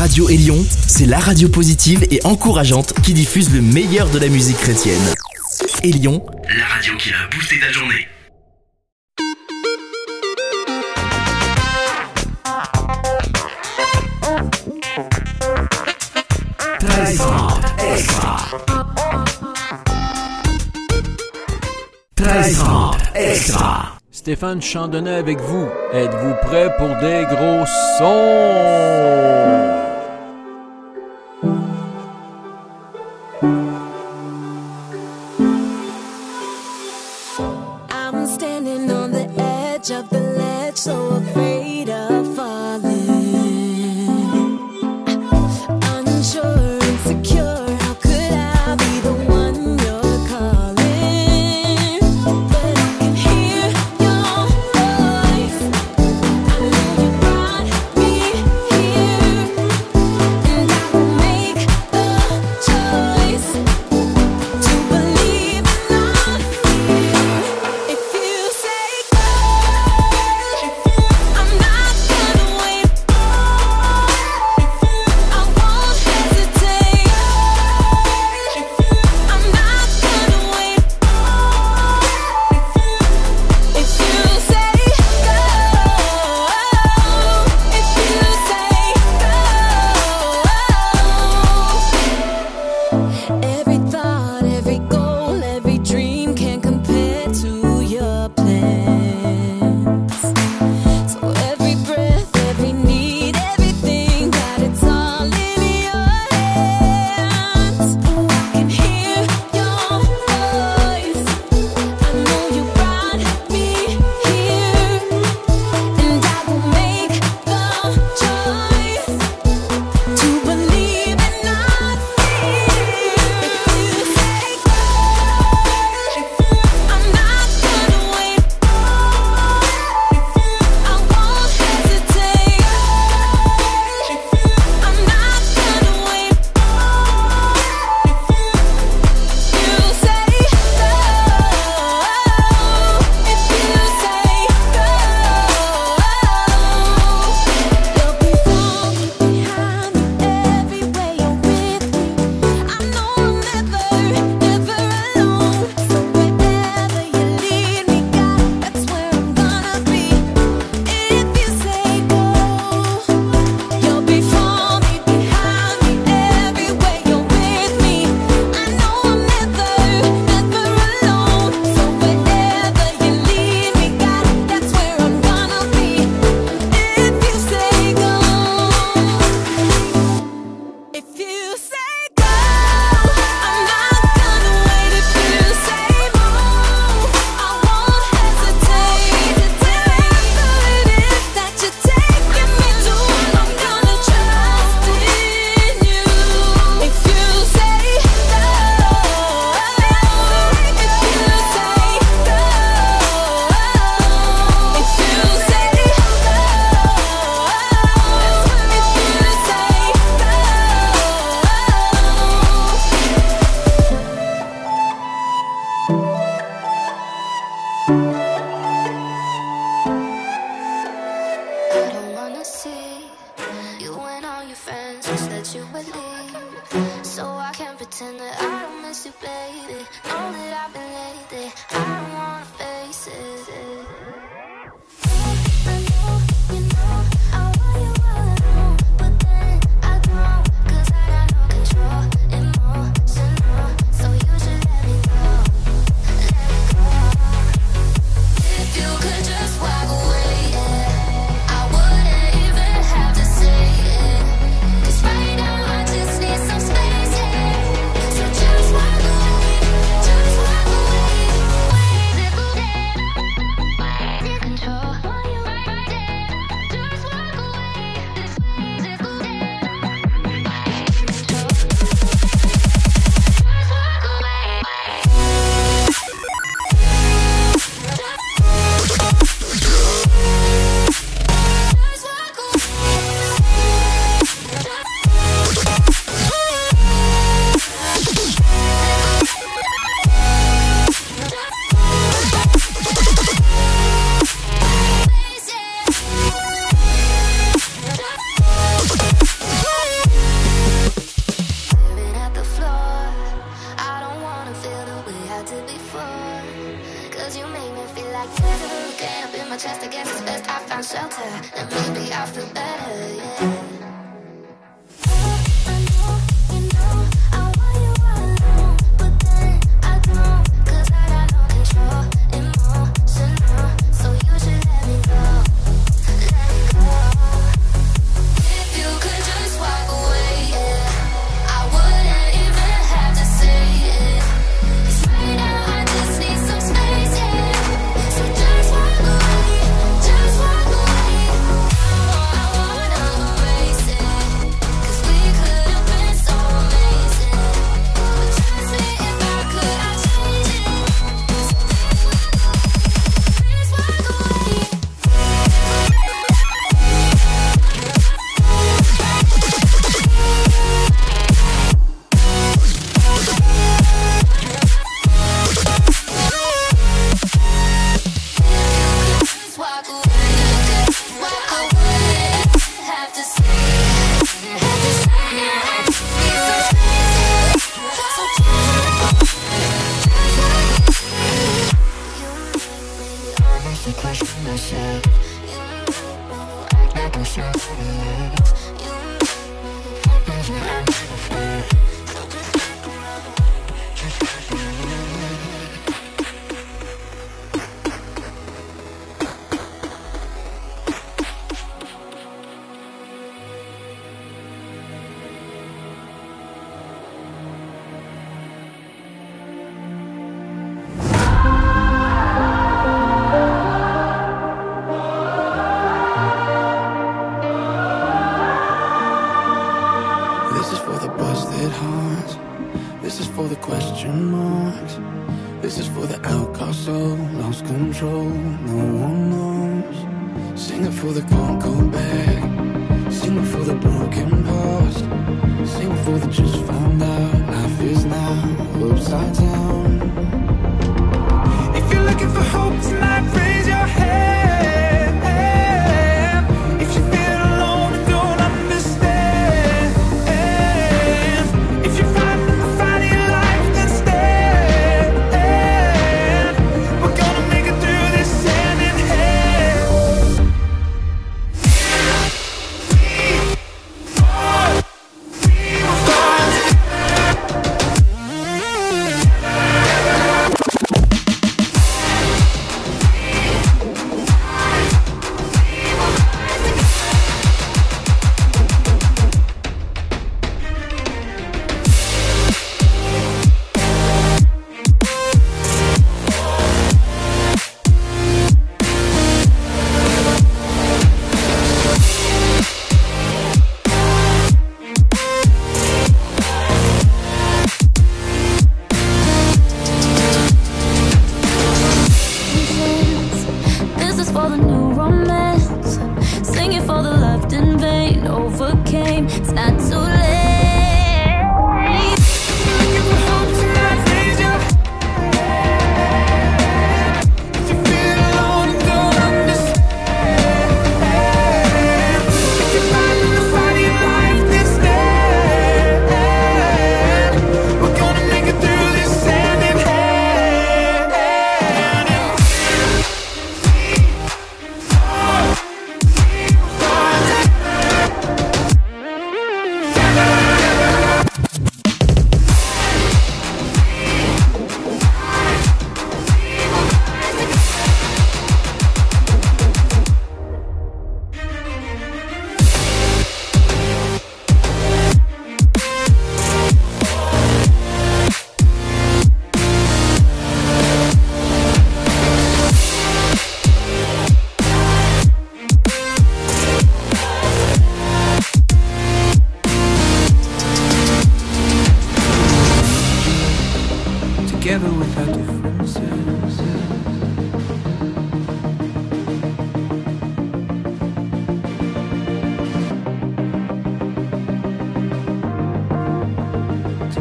Radio Élion, c'est la radio positive et encourageante qui diffuse le meilleur de la musique chrétienne. Élion, la radio qui a boosté ta journée. extra. extra. Stéphane Chandonnet avec vous. Êtes-vous prêt pour des gros sons?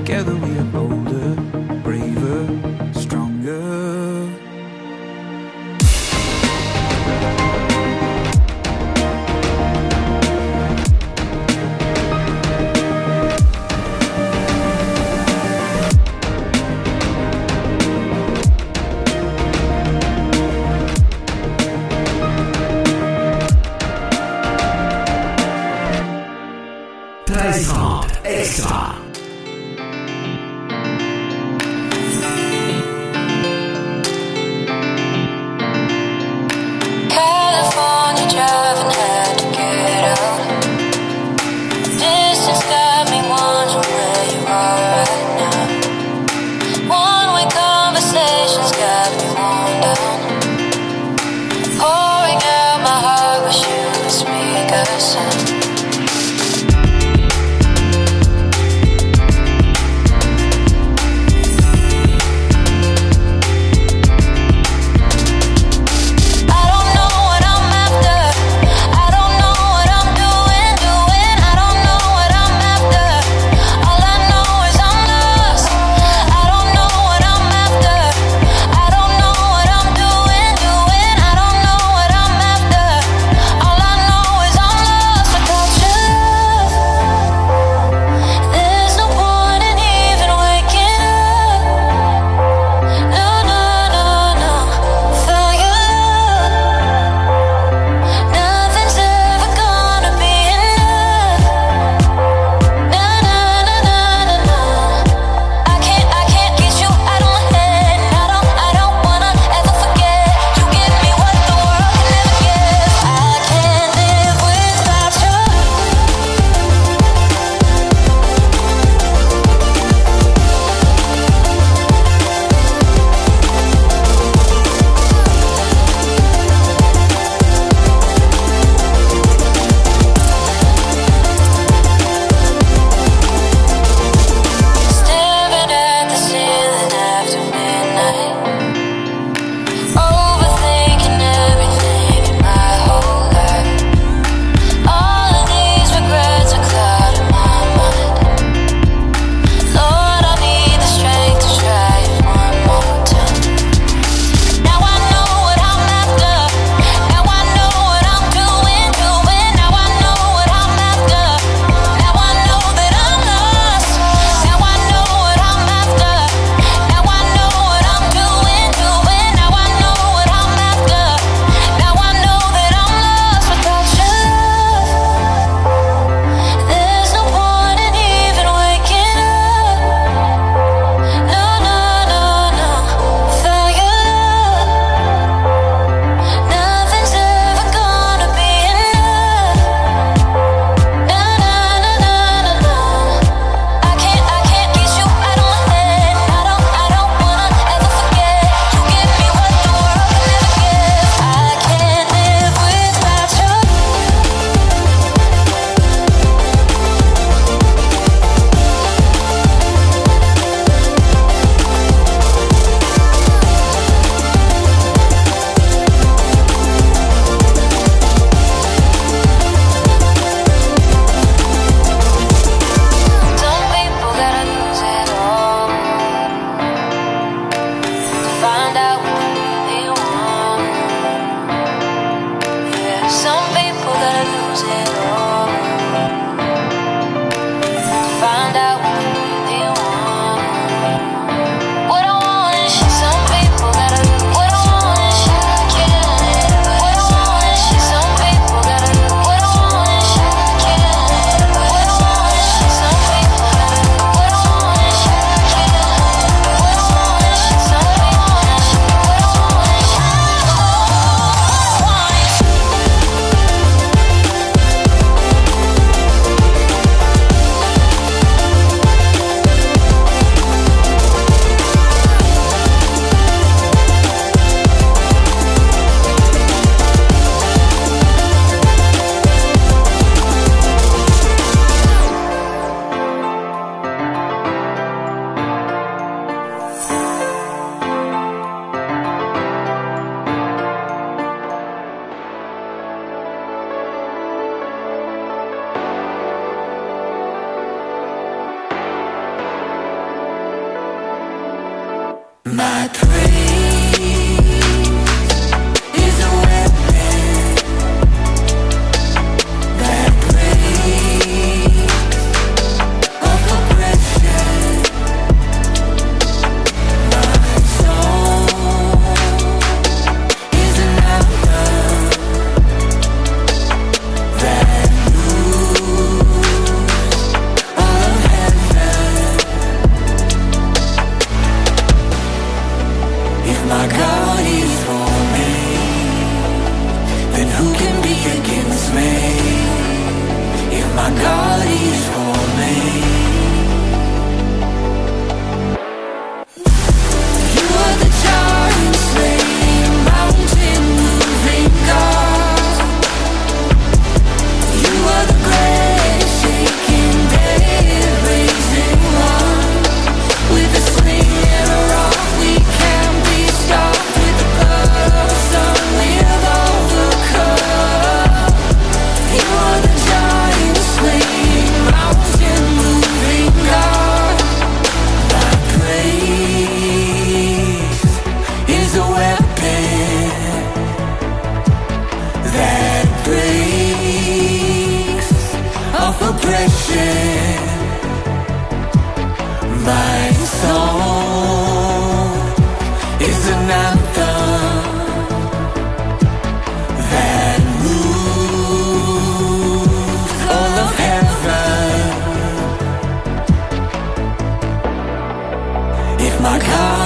Together we are bolder. sun.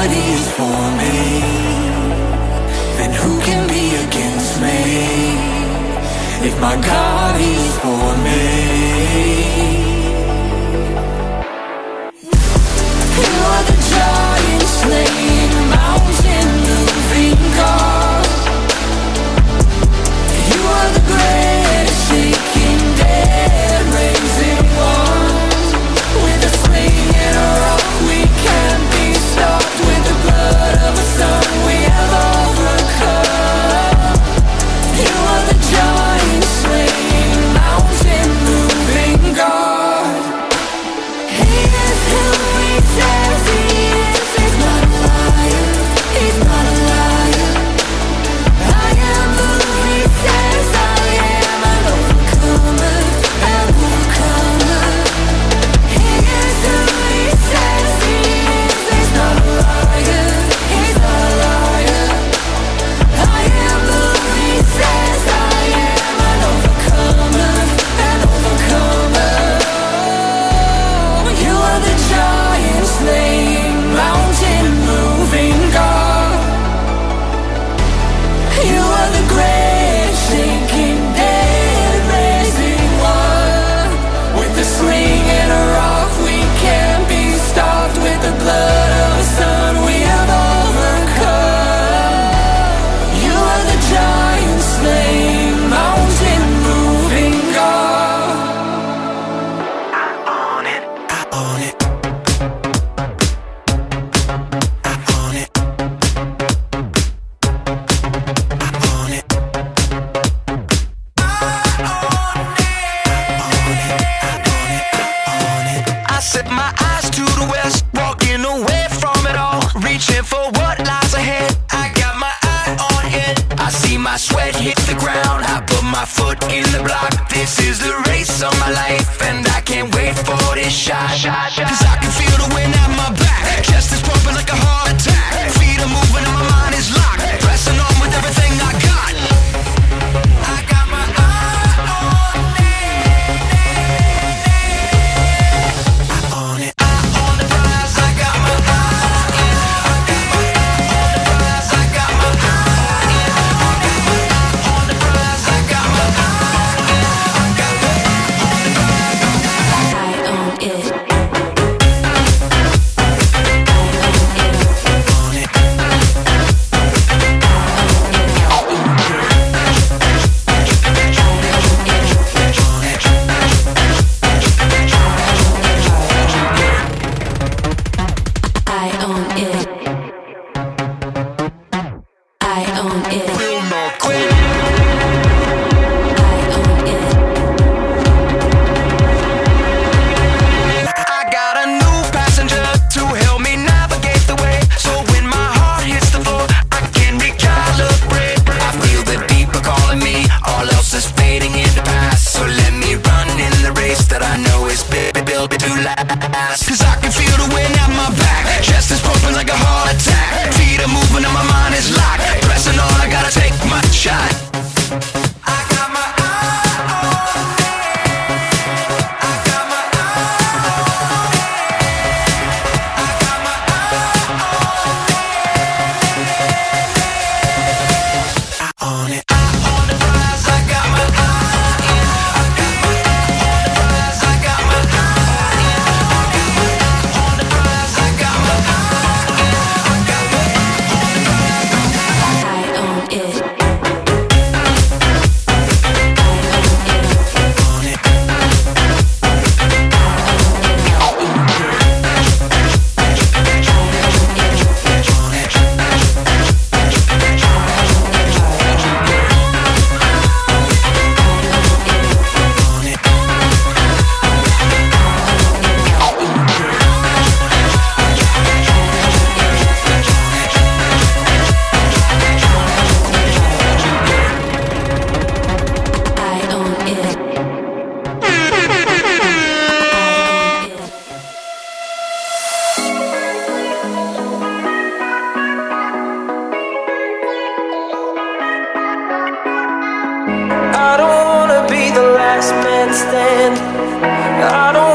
somebody is for me. Then who can be against me? If my God is for me. You are the giant slayer Set my eyes to the west, walking away from it all, reaching for what lies ahead. I got my eye on it. I see my sweat hit the ground. I put my foot in the block. This is the race of my life, and I can't wait for this shot. Cause I can feel the wind at my back. Chest is pumping like a heart attack. Feet are moving, and my mind is locked. I don't wanna be the last man standing. I don't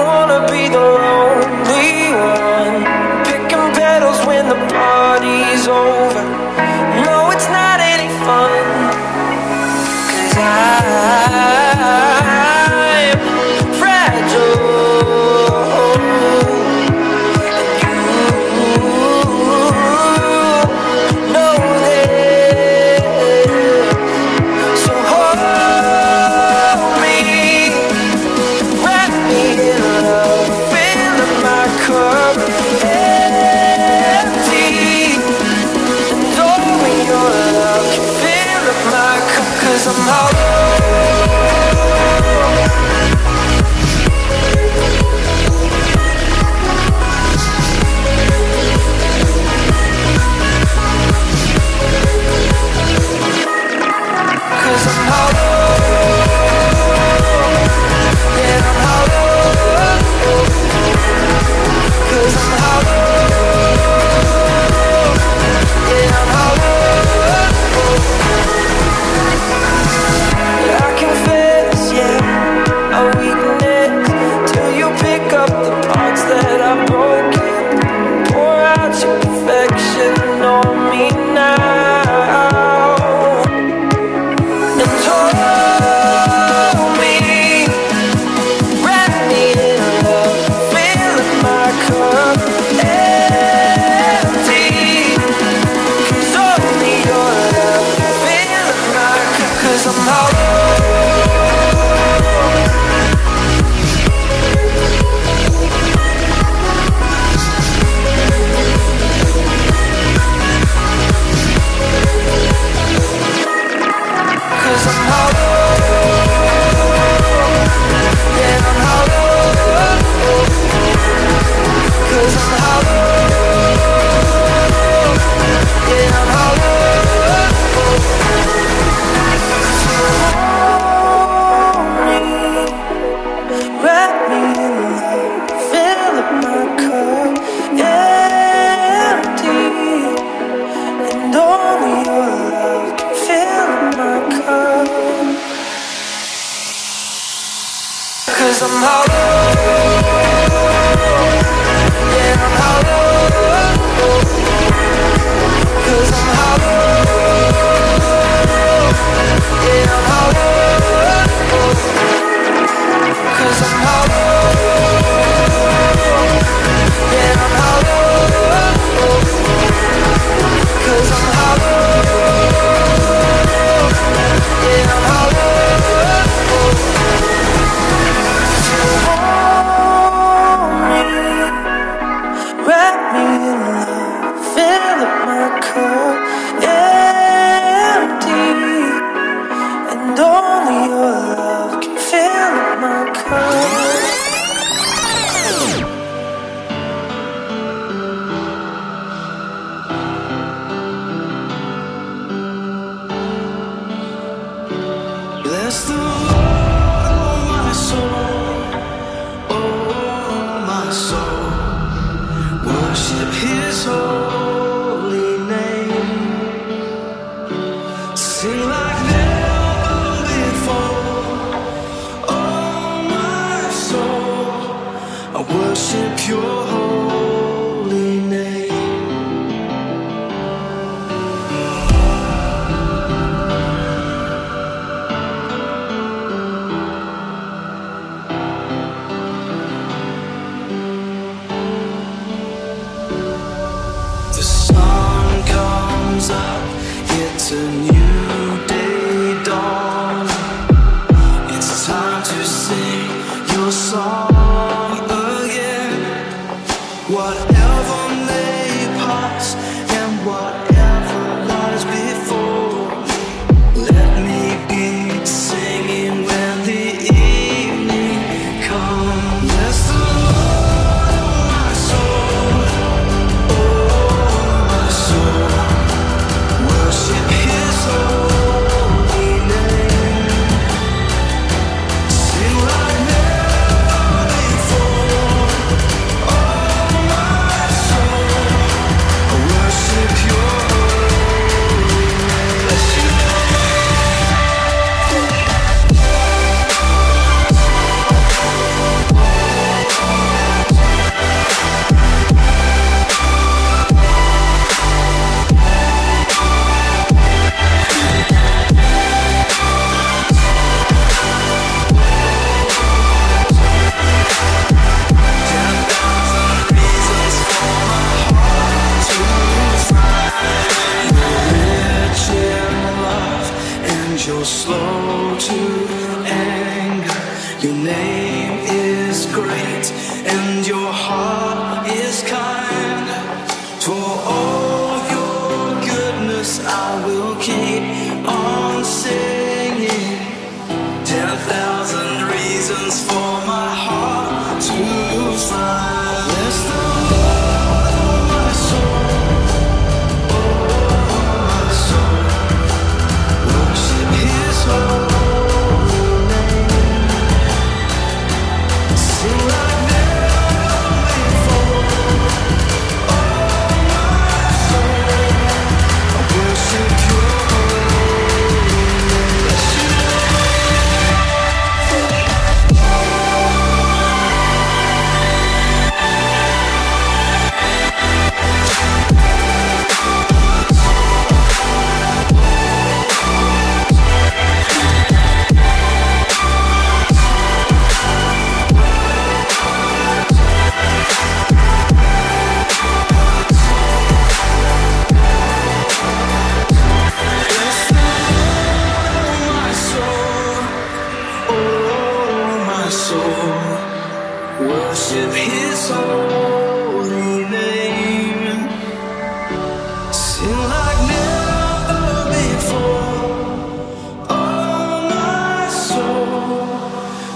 I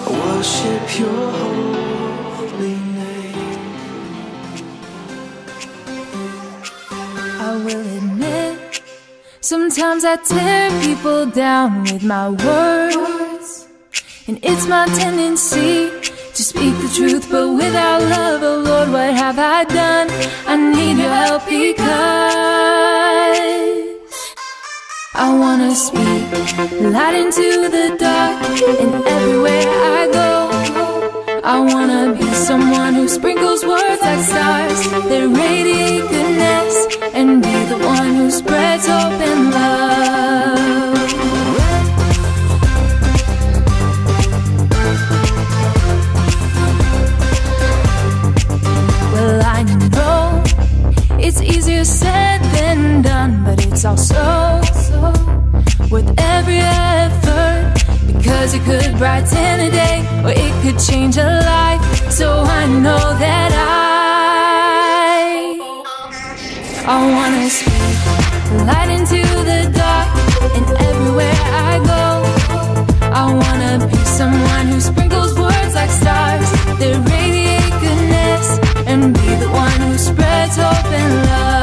oh, worship your holy name. I will admit, sometimes I tear people down with my words. And it's my tendency speak the truth, but without love, oh Lord, what have I done? I need your help because I wanna speak light into the dark, and everywhere I go, I wanna be someone who sprinkles words like stars that radiate goodness and be the one who spreads hope and love. Could change a life. So I know that I. I wanna speak light into the dark, and everywhere I go, I wanna be someone who sprinkles words like stars that radiate goodness, and be the one who spreads hope and love.